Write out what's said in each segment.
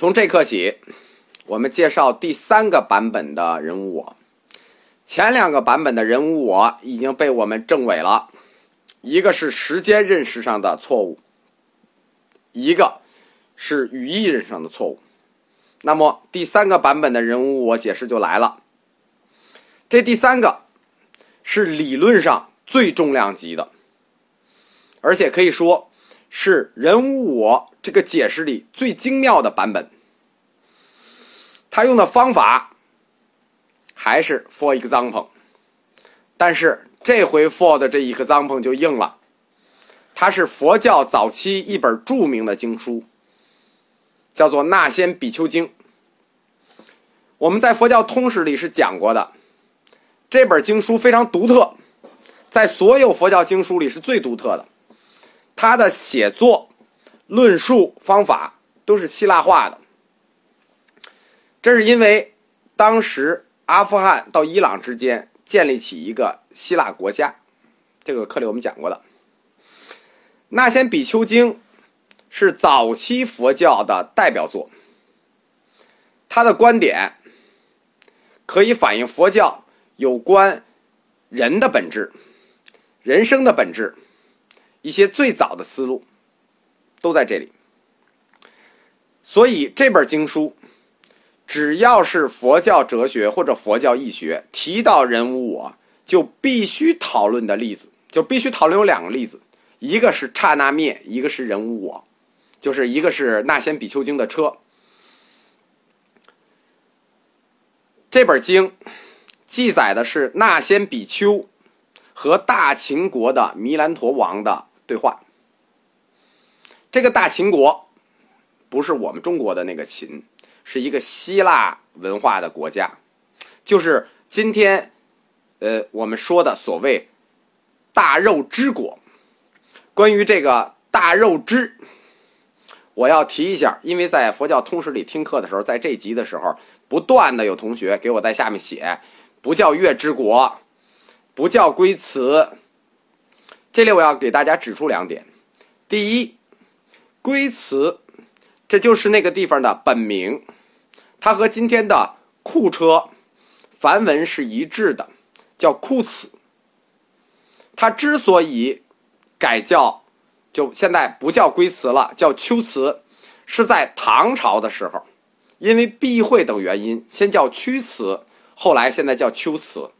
从这刻起，我们介绍第三个版本的人物我。前两个版本的人物我已经被我们证伪了，一个是时间认识上的错误，一个是语义认识上的错误。那么第三个版本的人物我解释就来了。这第三个是理论上最重量级的，而且可以说是人物我这个解释里最精妙的版本。他用的方法还是 for example，但是这回 for 的这一 example 就硬了，它是佛教早期一本著名的经书。叫做《那仙比丘经》，我们在佛教通史里是讲过的。这本经书非常独特，在所有佛教经书里是最独特的。它的写作、论述方法都是希腊化的，这是因为当时阿富汗到伊朗之间建立起一个希腊国家。这个课里我们讲过的《那先比丘经》。是早期佛教的代表作，他的观点可以反映佛教有关人的本质、人生的本质一些最早的思路都在这里。所以这本经书，只要是佛教哲学或者佛教义学提到人无我，就必须讨论的例子，就必须讨论有两个例子，一个是刹那灭，一个是人无我。就是一个是《那仙比丘经》的车，这本经记载的是那仙比丘和大秦国的弥兰陀王的对话。这个大秦国不是我们中国的那个秦，是一个希腊文化的国家，就是今天呃我们说的所谓大肉之国。关于这个大肉之。我要提一下，因为在佛教通史里听课的时候，在这集的时候，不断的有同学给我在下面写，不叫月之国，不叫龟兹。这里我要给大家指出两点：第一，龟兹这就是那个地方的本名，它和今天的库车梵文是一致的，叫库此。它之所以改叫。就现在不叫龟兹了，叫龟兹，是在唐朝的时候，因为避讳等原因，先叫屈兹，后来现在叫秋兹。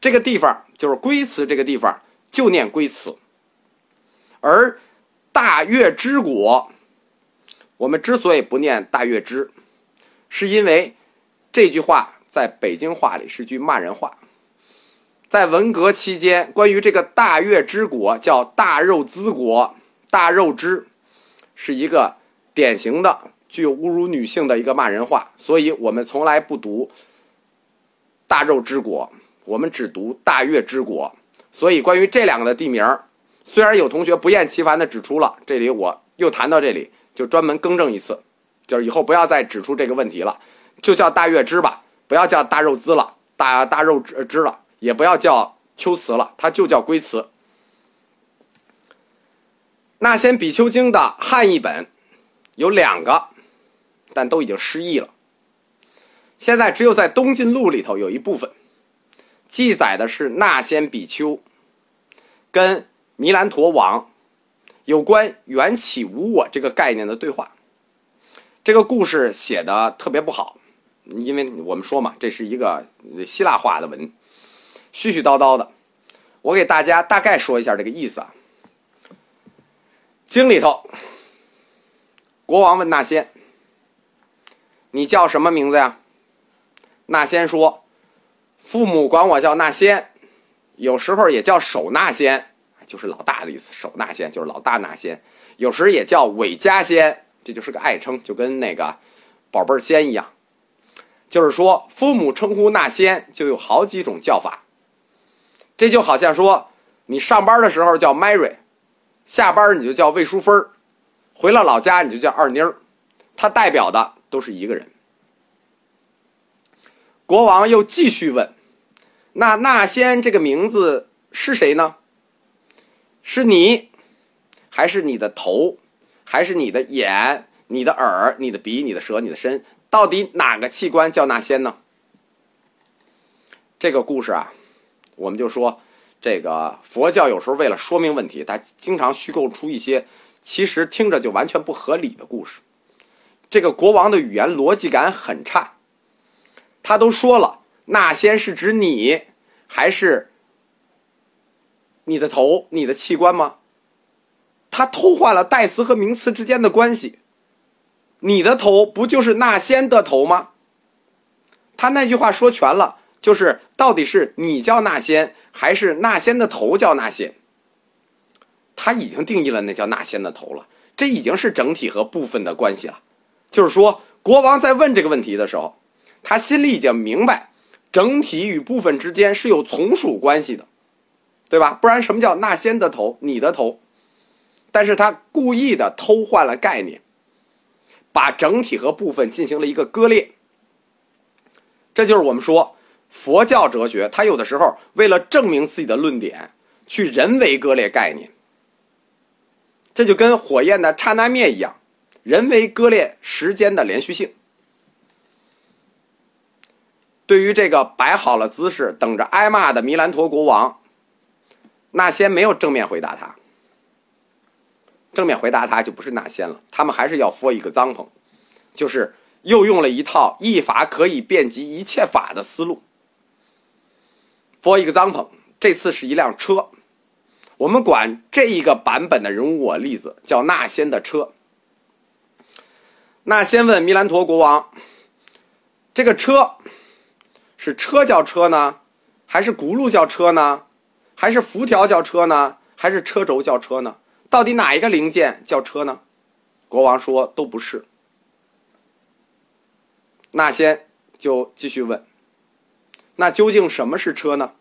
这个地方就是龟兹，这个地方就念龟兹。而大月之国，我们之所以不念大月之，是因为这句话在北京话里是句骂人话。在文革期间，关于这个大月之国叫大肉之国，大肉之是一个典型的具有侮辱女性的一个骂人话，所以我们从来不读大肉之国，我们只读大月之国。所以关于这两个的地名，虽然有同学不厌其烦的指出了，这里我又谈到这里，就专门更正一次，就是以后不要再指出这个问题了，就叫大月之吧，不要叫大肉资了，大大肉之之了。也不要叫秋词了，它就叫龟词。《那仙比丘经》的汉译本有两个，但都已经失忆了。现在只有在《东晋录》里头有一部分记载的是那仙比丘跟弥兰陀王有关缘起无我这个概念的对话。这个故事写的特别不好，因为我们说嘛，这是一个希腊化的文。絮絮叨叨的，我给大家大概说一下这个意思啊。经里头，国王问那仙：“你叫什么名字呀？”那仙说：“父母管我叫那仙，有时候也叫守那仙，就是老大的意思。守那仙就是老大那仙，有时也叫韦家仙，这就是个爱称，就跟那个宝贝儿仙一样。就是说，父母称呼那仙就有好几种叫法。”这就好像说，你上班的时候叫 Mary，下班你就叫魏淑芬儿，回了老家你就叫二妮儿，它代表的都是一个人。国王又继续问：“那那仙这个名字是谁呢？是你，还是你的头，还是你的眼、你的耳、你的鼻、你的舌、你的身，到底哪个器官叫那仙呢？这个故事啊，我们就说，这个佛教有时候为了说明问题，它经常虚构出一些其实听着就完全不合理的故事。这个国王的语言逻辑感很差，他都说了，那仙是指你，还是你的头、你的器官吗？他偷换了代词和名词之间的关系，你的头不就是那仙的头吗？他那句话说全了。就是到底是你叫那仙，还是那仙的头叫那仙？他已经定义了那叫那仙的头了，这已经是整体和部分的关系了。就是说，国王在问这个问题的时候，他心里已经明白，整体与部分之间是有从属关系的，对吧？不然什么叫那仙的头，你的头？但是他故意的偷换了概念，把整体和部分进行了一个割裂。这就是我们说。佛教哲学，它有的时候为了证明自己的论点，去人为割裂概念，这就跟火焰的刹那灭一样，人为割裂时间的连续性。对于这个摆好了姿势等着挨骂的弥兰陀国王，那仙没有正面回答他，正面回答他就不是那仙了，他们还是要 for 一个帐篷，就是又用了一套一法可以遍及一切法的思路。For example，这次是一辆车，我们管这一个版本的人物我例子叫那仙的车。那先问弥兰陀国王：“这个车是车叫车呢，还是轱辘叫车呢，还是辐条叫车呢，还是车轴叫车呢？到底哪一个零件叫车呢？”国王说：“都不是。”那先就继续问。那究竟什么是车呢？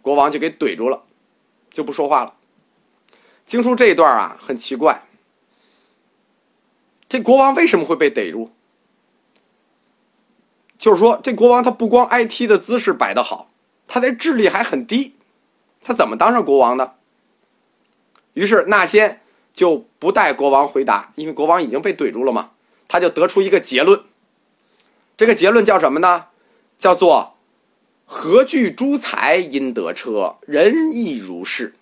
国王就给怼住了，就不说话了。经书这一段啊，很奇怪。这国王为什么会被逮住？就是说，这国王他不光 IT 的姿势摆得好，他的智力还很低，他怎么当上国王的？于是那仙就不带国王回答，因为国王已经被怼住了嘛。他就得出一个结论，这个结论叫什么呢？叫做“何惧诸财因得车，人亦如是”，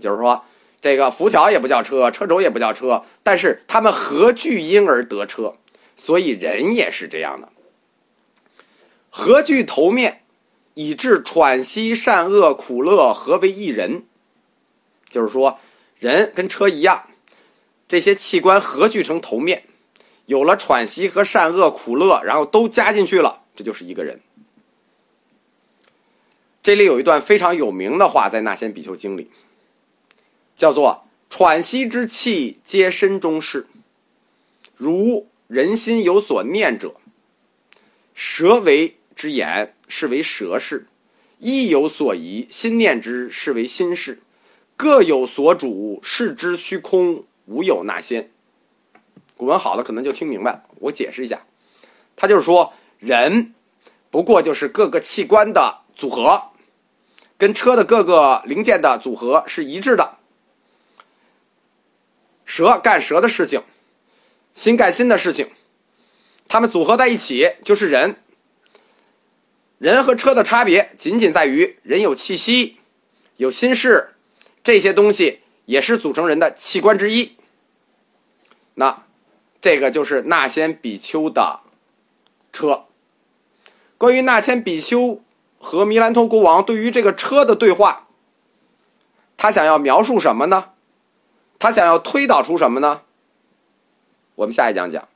就是说，这个辐条也不叫车，车轴也不叫车，但是他们何惧因而得车，所以人也是这样的。何惧头面，以致喘息善恶苦乐合为一人，就是说，人跟车一样，这些器官合聚成头面，有了喘息和善恶苦乐，然后都加进去了。这就是一个人。这里有一段非常有名的话，在《那仙比丘经》里，叫做“喘息之气，皆身中事。如人心有所念者，舌为之言，是为舌事；意有所疑，心念之，是为心事。各有所主，视之虚空，无有那仙。”古文好的可能就听明白了，我解释一下，他就是说。人不过就是各个器官的组合，跟车的各个零件的组合是一致的。蛇干蛇的事情，心干心的事情，它们组合在一起就是人。人和车的差别仅仅在于人有气息，有心事，这些东西也是组成人的器官之一。那这个就是那仙比丘的车。关于那千比丘和弥兰陀国王对于这个车的对话，他想要描述什么呢？他想要推导出什么呢？我们下一讲讲。